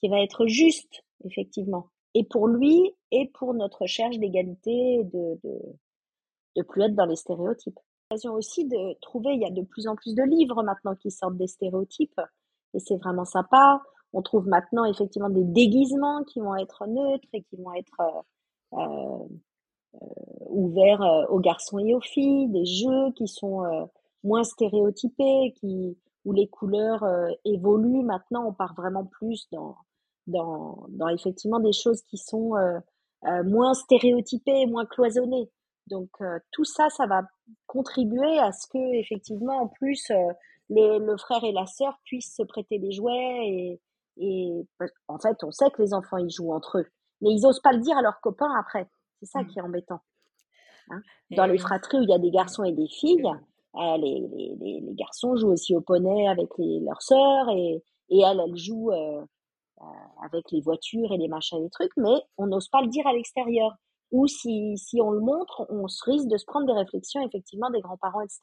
qui va être juste effectivement et pour lui et pour notre recherche d'égalité de, de de plus être dans les stéréotypes. L'occasion aussi de trouver, il y a de plus en plus de livres maintenant qui sortent des stéréotypes et c'est vraiment sympa. On trouve maintenant effectivement des déguisements qui vont être neutres et qui vont être euh, euh, euh, ouverts aux garçons et aux filles, des jeux qui sont moins stéréotypés, qui où les couleurs évoluent. Maintenant, on part vraiment plus dans dans, dans effectivement des choses qui sont moins stéréotypées, moins cloisonnées. Donc tout ça, ça va contribuer à ce que effectivement, en plus, le frère et la sœur puissent se prêter des jouets et, et en fait, on sait que les enfants, ils jouent entre eux. Mais ils osent pas le dire à leurs copains après. C'est ça mmh. qui est embêtant. Hein. Dans les fratries où il y a des garçons et des filles, euh, les, les, les, garçons jouent aussi au poney avec les, leurs sœurs et, et elles, elles jouent euh, euh, avec les voitures et les machins et les trucs, mais on n'ose pas le dire à l'extérieur. Ou si, si on le montre, on se risque de se prendre des réflexions, effectivement, des grands-parents, etc.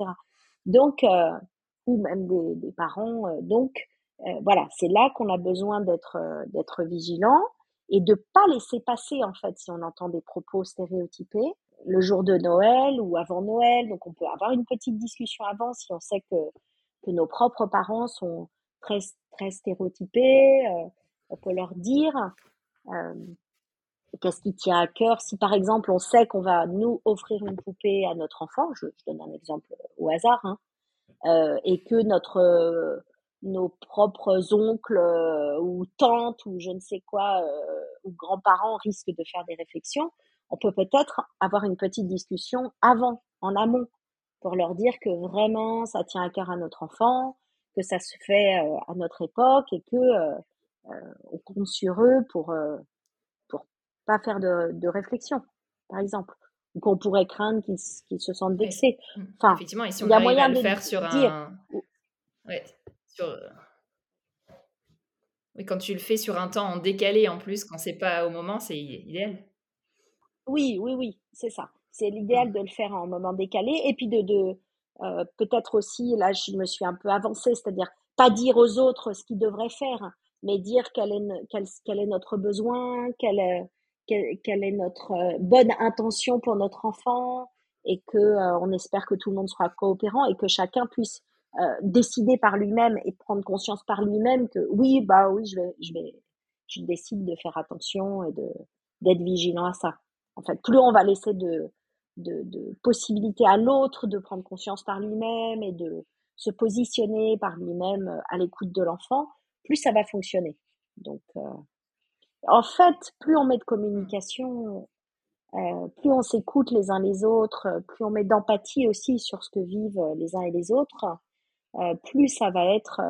Donc, euh, ou même des, des parents. Euh, donc, euh, voilà, c'est là qu'on a besoin d'être euh, d'être vigilant et de pas laisser passer en fait si on entend des propos stéréotypés. le jour de Noël ou avant Noël. Donc, on peut avoir une petite discussion avant si on sait que, que nos propres parents sont très, très stéréotypés. Euh, on peut leur dire euh, qu'est-ce qui tient à cœur. Si, par exemple, on sait qu'on va nous offrir une poupée à notre enfant, je, donne un exemple au hasard, hein, euh, et que notre nos propres oncles ou tantes ou je ne sais quoi ou grands-parents risquent de faire des réflexions, on peut peut-être avoir une petite discussion avant, en amont, pour leur dire que vraiment ça tient à cœur à notre enfant, que ça se fait euh, à notre époque et que euh, euh, on compte sur eux pour pour pas faire de, de réflexion, par exemple, ou qu'on pourrait craindre qu'ils se sentent vexés. Mmh. Enfin, effectivement, et si on y a moyen de le faire sur dire, un, ouais, sur oui, quand tu le fais sur un temps en décalé en plus, quand c'est pas au moment, c'est idéal. Oui, oui, oui, c'est ça. C'est l'idéal mmh. de le faire en moment décalé et puis de, de euh, peut-être aussi, là je me suis un peu avancée, c'est-à-dire pas dire aux autres ce qu'ils devraient faire, mais dire quel est, quel, quel est notre besoin, quelle est, quelle, est notre euh, bonne intention pour notre enfant et que euh, on espère que tout le monde sera coopérant et que chacun puisse décider par lui-même et prendre conscience par lui-même que oui, bah oui, je vais, je vais, je décide de faire attention et de d'être vigilant à ça. En fait, plus on va laisser de, de, de possibilités à l'autre de prendre conscience par lui-même et de se positionner par lui-même euh, à l'écoute de l'enfant, plus ça va fonctionner. Donc, euh, en fait, plus on met de communication, euh, plus on s'écoute les uns les autres, plus on met d'empathie aussi sur ce que vivent les uns et les autres, euh, plus ça va être,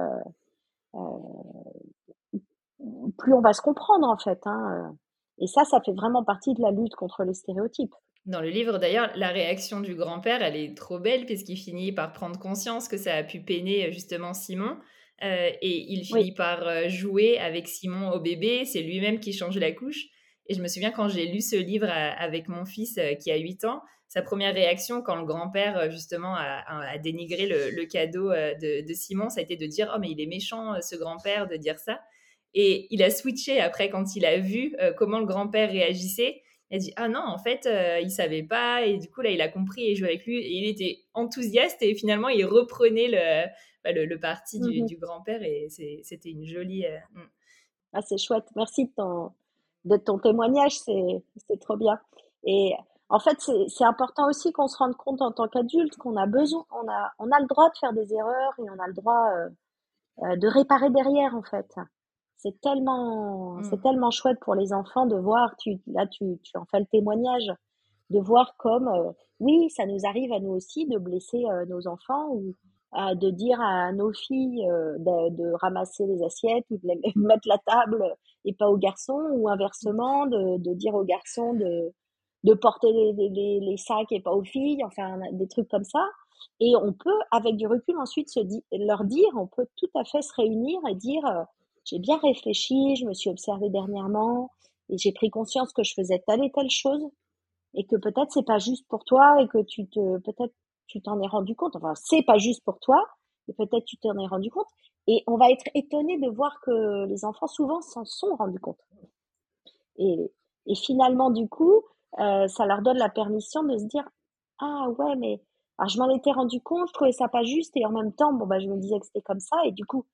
plus on va se comprendre en fait. Hein. Et ça, ça fait vraiment partie de la lutte contre les stéréotypes. Dans le livre, d'ailleurs, la réaction du grand-père, elle est trop belle puisqu'il finit par prendre conscience que ça a pu peiner justement Simon. Euh, et il finit par euh, jouer avec Simon au bébé. C'est lui-même qui change la couche. Et je me souviens quand j'ai lu ce livre avec mon fils qui a 8 ans, sa première réaction quand le grand-père justement a, dénigré le, cadeau de, de, Simon, ça a été de dire Oh, mais il est méchant ce grand-père de dire ça. Et il a switché après quand il a vu euh, comment le grand-père réagissait. Il a dit ah non en fait euh, il savait pas et du coup là il a compris et joué avec lui et il était enthousiaste et finalement il reprenait le bah, le, parti du, mmh grand-père et c'était une jolie euh, mmh. ah c'est chouette merci de ton de ton témoignage c'est trop bien et en fait c'est important aussi qu'on se rende compte en tant qu'adulte qu'on a besoin on a on a le droit de faire des erreurs et on a le droit de réparer derrière en fait c'est tellement, c'est mmh. tellement chouette pour les enfants de voir, tu, là tu, tu en fais le témoignage, de voir comme, euh, oui, ça nous arrive à nous aussi de blesser euh, nos enfants ou de dire à nos filles euh, de, ramasser les assiettes ou de les, mettre la table et pas aux garçons ou inversement de, de dire aux garçons de, de porter les, les, les, sacs et pas aux filles, enfin des trucs comme ça. Et on peut, avec du recul, ensuite se leur dire, on peut tout à fait se réunir et dire, j'ai bien réfléchi, je me suis observée dernièrement et j'ai pris conscience que je faisais telle et telle chose et que peut-être c'est pas juste pour toi et que tu te peut-être tu t'en es rendu compte. Enfin, c'est pas juste pour toi et peut-être tu t'en es rendu compte et on va être étonné de voir que les enfants souvent s'en sont rendus compte. Et, et finalement du coup, euh, ça leur donne la permission de se dire ah ouais mais alors je m'en étais rendu compte, je trouvais ça pas juste et en même temps bon bah je me disais que c'était comme ça et du coup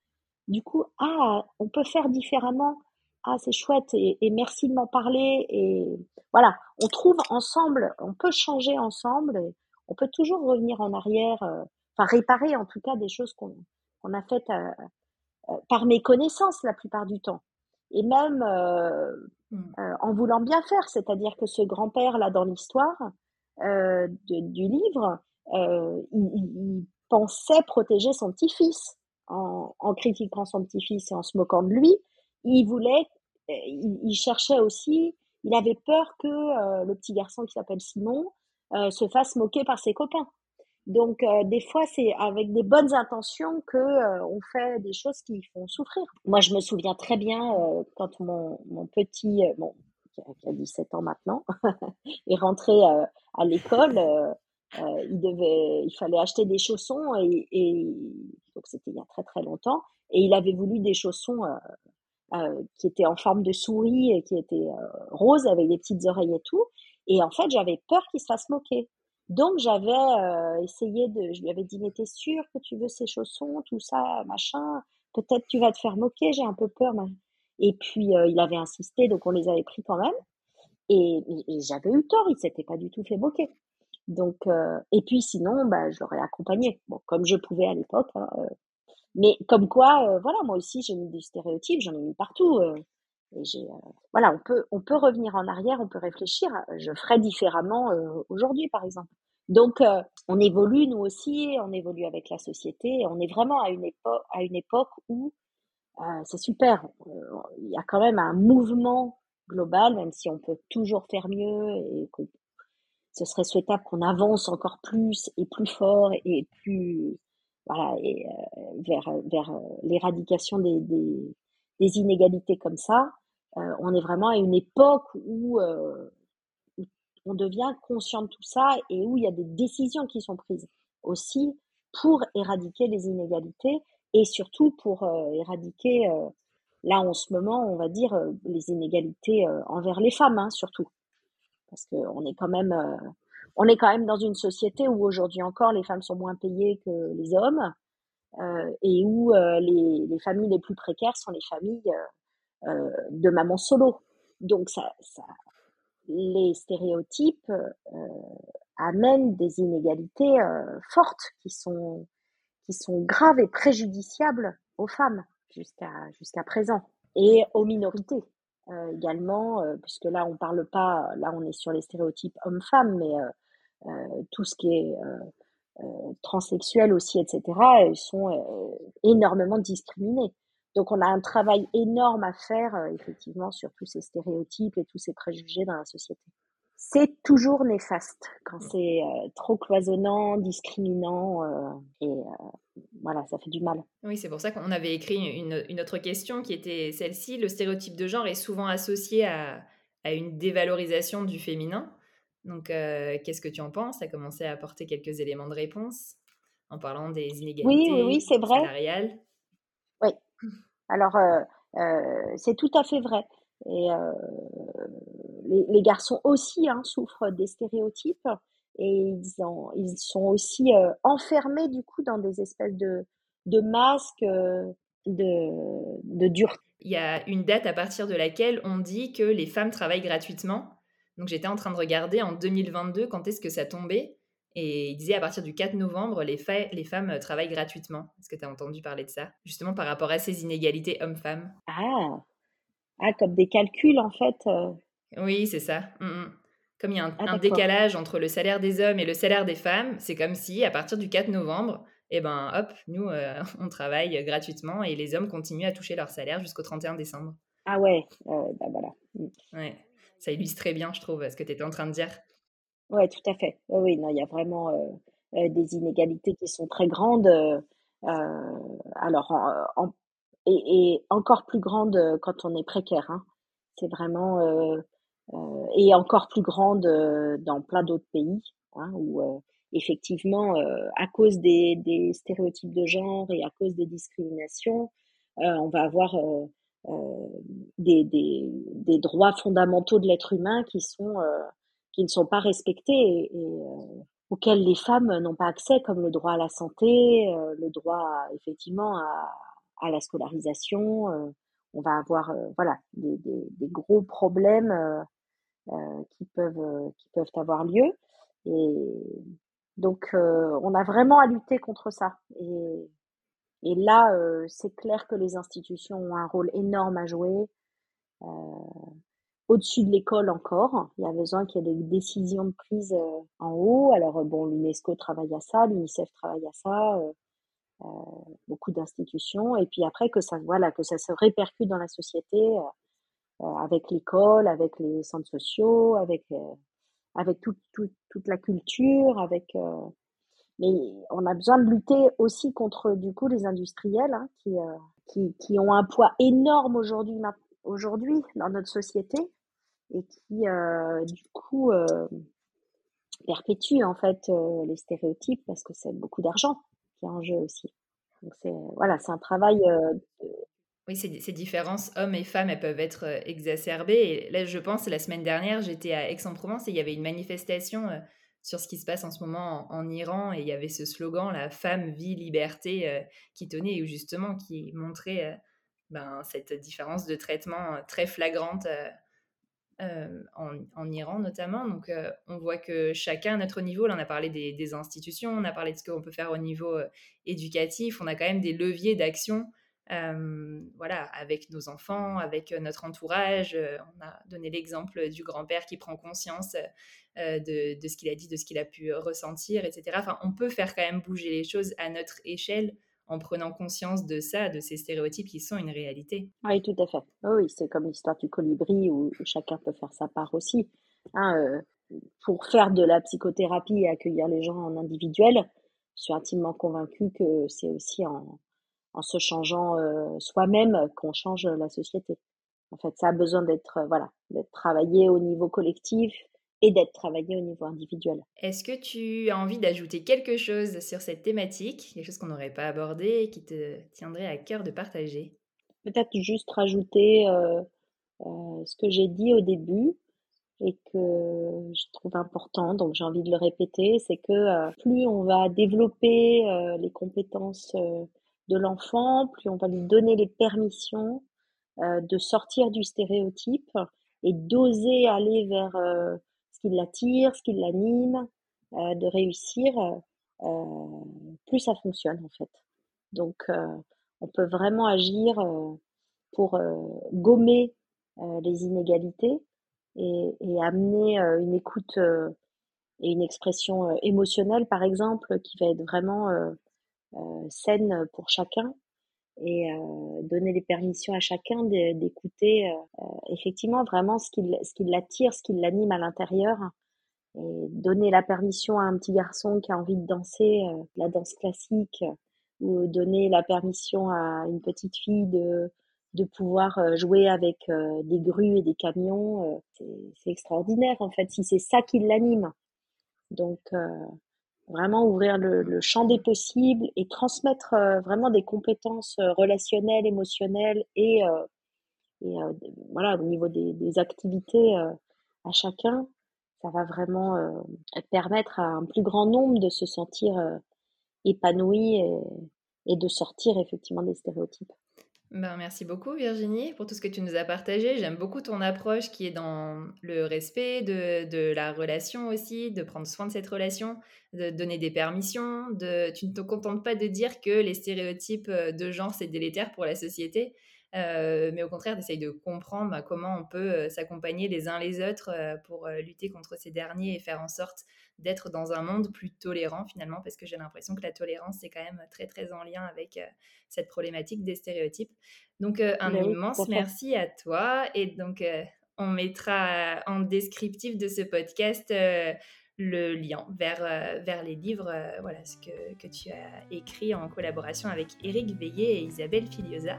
du coup, ah, on peut faire différemment. Ah, c'est chouette et, merci de m'en parler. Et voilà, on trouve ensemble, on peut changer ensemble. On peut toujours revenir en arrière, euh, enfin réparer en tout cas des choses qu'on a faites euh, euh, par méconnaissance la plupart du temps. Et même mmh. en voulant bien faire, c'est-à-dire que ce grand-père là dans l'histoire du livre, il, il pensait protéger son petit-fils en, en, critiquant son petit-fils et en se moquant de lui, il voulait, euh, il, cherchait aussi, il avait peur que euh, le petit garçon qui s'appelle Simon euh, se fasse moquer par ses copains. Donc des fois c'est avec des bonnes intentions que on fait des choses qui font souffrir. Moi je me souviens très bien quand mon, mon petit, bon, qui a 17 ans maintenant, est rentré à l'école euh, il devait, il fallait acheter des chaussons et, et donc c'était il y a très très longtemps. Et il avait voulu des chaussons euh, euh, qui étaient en forme de souris et qui étaient roses avec des petites oreilles et tout. Et en fait, j'avais peur qu'il se fasse moquer. Donc, j'avais euh, essayé de. Je lui avais dit, mais t'es sûr que tu veux ces chaussons, tout ça, machin? Peut-être tu vas te faire moquer, j'ai un peu peur. Et puis, euh, il avait insisté, donc on les avait pris quand même. Et, j'avais eu tort, il s'était pas du tout fait moquer. Donc, euh, et puis sinon, bah, je l'aurais accompagné, bon, comme je pouvais à l'époque. Hein, mais comme quoi, voilà, moi aussi, j'ai mis des stéréotypes, j'en ai mis partout. Et j'ai, voilà, on peut, on peut revenir en arrière, on peut réfléchir. Je ferais différemment aujourd'hui, par exemple. Donc, on évolue nous aussi, on évolue avec la société. On est vraiment à une époque, à une époque où c'est super. Il y a quand même un mouvement global, même si on peut toujours faire mieux et que ce serait souhaitable qu'on avance encore plus et plus fort et plus voilà et vers vers l'éradication des, des, des inégalités comme ça, euh, on est vraiment à une époque où, euh, où, on devient conscient de tout ça et où il y a des décisions qui sont prises aussi pour éradiquer les inégalités et surtout pour euh, éradiquer, là en ce moment, on va dire, les inégalités envers les femmes, hein, surtout. Parce qu'on est quand même on est quand même dans une société où aujourd'hui encore les femmes sont moins payées que les hommes. Euh, et où euh, les, les, familles les plus précaires sont les familles euh, de mamans solo. Donc les stéréotypes amènent des inégalités fortes qui sont qui sont graves et préjudiciables aux femmes jusqu'à jusqu'à présent et aux minorités également puisque là on parle pas là on est sur les stéréotypes hommes-femmes mais tout ce qui est transsexuels aussi, etc., ils sont euh, énormément discriminés. Donc on a un travail énorme à faire euh, effectivement sur tous ces stéréotypes et tous ces préjugés dans la société. C'est toujours néfaste quand c'est trop cloisonnant, discriminant et voilà, ça fait du mal. Oui, c'est pour ça qu'on avait écrit une, une, autre question qui était celle-ci. Le stéréotype de genre est souvent associé à, à une dévalorisation du féminin. Donc, euh, qu'est-ce que tu en penses? Tu as commencé à apporter quelques éléments de réponse en parlant des inégalités oui, oui, oui, c'est vrai. salariales? Oui. Alors, euh, euh, c'est tout à fait vrai. Et les, garçons aussi hein, souffrent des stéréotypes et ils, ils sont aussi enfermés du coup dans des espèces de, de masques de, de dureté. Il y a une date à partir de laquelle on dit que les femmes travaillent gratuitement? Donc j'étais en train de regarder en 2022 quand est-ce que ça tombait. Et il disait à partir du 4 novembre, les, les femmes euh, travaillent gratuitement. Est-ce que tu as entendu parler de ça? Justement par rapport à ces inégalités hommes-femmes. Ah. ah, comme des calculs en fait. Euh. Oui, c'est ça. Mmh, mmh. Comme il y a un, ah, décalage entre le salaire des hommes et le salaire des femmes, c'est comme si à partir du 4 novembre, eh ben hop, nous, euh, on travaille gratuitement et les hommes continuent à toucher leur salaire jusqu'au 31 décembre. Ah ouais, bah voilà. Mmh. Ouais ça illustre très bien, je trouve, ce que tu étais en train de dire. Oui, tout à fait. Oui, non, il y a vraiment euh, euh, des inégalités qui sont très grandes. Euh, alors, et, encore plus grandes quand on est précaire. Hein. C'est vraiment et encore plus grandes dans plein d'autres pays hein, où effectivement, à cause des, stéréotypes de genre et à cause des discriminations, on va avoir des, des, des, droits fondamentaux de l'être humain qui sont euh, qui ne sont pas respectés et, euh, auxquels les femmes n'ont pas accès, comme le droit à la santé, le droit effectivement à, à, la scolarisation. on va avoir voilà des, des, des, gros problèmes qui peuvent qui peuvent avoir lieu et donc on a vraiment à lutter contre ça et et là, euh, c'est clair que les institutions ont un rôle énorme à jouer. Euh, au-dessus de l'école encore, il y a besoin qu'il y ait des décisions de euh, en haut. Alors bon, l'UNESCO travaille à ça, l'UNICEF travaille à ça, beaucoup d'institutions. Et puis après que ça, voilà, que ça se répercute dans la société, avec l'école, avec les centres sociaux, avec avec toute la culture, avec mais on a besoin de lutter aussi contre du coup les industriels hein, qui, euh, qui, qui, ont un poids énorme aujourd'hui aujourd'hui dans notre société et qui euh, du coup euh, perpétuent en fait euh, les stéréotypes parce que c'est beaucoup d'argent qui est en jeu aussi. Donc c'est voilà, c'est un travail Oui, ces, ces, différences hommes et femmes, elles peuvent être exacerbées. Et là, je pense, la semaine dernière, j'étais à Aix-en-Provence et il y avait une manifestation sur ce qui se passe en ce moment en, Iran et il y avait ce slogan, la femme, vie, liberté, qui tenait et justement qui montrait ben, cette différence de traitement très flagrante euh, en, Iran notamment. Donc, euh, on voit que chacun à notre niveau, là, on a parlé des, institutions, on a parlé de ce qu'on peut faire au niveau euh, éducatif, on a quand même des leviers d'action. Voilà, avec nos enfants, avec notre entourage. on a donné l'exemple du grand-père qui prend conscience de, ce qu'il a dit, de ce qu'il a pu ressentir, etc. Enfin, on peut faire quand même bouger les choses à notre échelle en prenant conscience de ça, de ces stéréotypes qui sont une réalité. Oui, tout à fait. Oui, c'est comme l'histoire du colibri où chacun peut faire sa part aussi. Hein, euh, pour faire de la psychothérapie et accueillir les gens en individuel, je suis intimement convaincue que c'est aussi en, se changeant euh, soi-même qu'on change la société. En fait, ça a besoin d'être voilà, d'être travaillé au niveau collectif, et d'être travaillé au niveau individuel. Est-ce que tu as envie d'ajouter quelque chose sur cette thématique, quelque chose qu'on n'aurait pas abordé et qui te tiendrait à cœur de partager? Peut-être juste rajouter euh, euh, ce que j'ai dit au début et que je trouve important, donc j'ai envie de le répéter, c'est que euh, plus on va développer les compétences de l'enfant, plus on va lui donner les permissions de sortir du stéréotype et d'oser aller vers ce qui l'attire, ce qui l'anime, euh, de réussir, euh, plus ça fonctionne en fait. Donc euh, on peut vraiment agir pour gommer les inégalités et, amener une écoute et une expression émotionnelle, par exemple, qui va être vraiment saine pour chacun et donner les permissions à chacun d'écouter effectivement vraiment ce qui, ce qui l'attire, ce qui l'anime à l'intérieur. Et donner la permission à un petit garçon qui a envie de danser la danse classique ou donner la permission à une petite fille de, de pouvoir jouer avec des grues et des camions, c'est extraordinaire en fait, si c'est ça qui l'anime. Donc, vraiment ouvrir le, champ des possibles et transmettre euh, vraiment des compétences euh, relationnelles, émotionnelles et, euh, et voilà au niveau des, des activités à chacun, ça va vraiment permettre à un plus grand nombre de se sentir épanoui et, et de sortir effectivement des stéréotypes. Ben, merci beaucoup Virginie pour tout ce que tu nous as partagé. J'aime beaucoup ton approche qui est dans le respect de, de, la relation aussi, de prendre soin de cette relation, de donner des permissions. De... Tu ne te contentes pas de dire que les stéréotypes de genre c'est délétère pour la société. Euh, mais au contraire, d'essayer de comprendre bah, comment on peut euh, s'accompagner les uns les autres euh, pour lutter contre ces derniers et faire en sorte d'être dans un monde plus tolérant finalement, parce que j'ai l'impression que la tolérance c'est quand même très très en lien avec cette problématique des stéréotypes. Donc un immense merci à toi et donc on mettra en descriptif de ce podcast le lien vers, euh, vers les livres, euh, voilà, ce que, que, tu as écrit en collaboration avec Éric Veillé et Isabelle Filiosa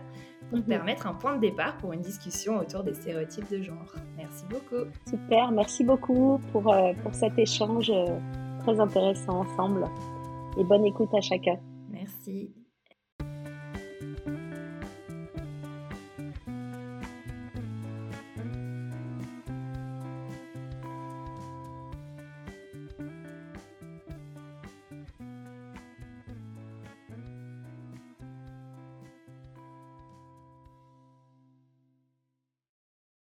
pour mhm. permettre un point de départ pour une discussion autour des stéréotypes de genre. Merci beaucoup. Super, merci beaucoup pour, euh, pour cet échange très intéressant ensemble et bonne écoute à chacun. Merci.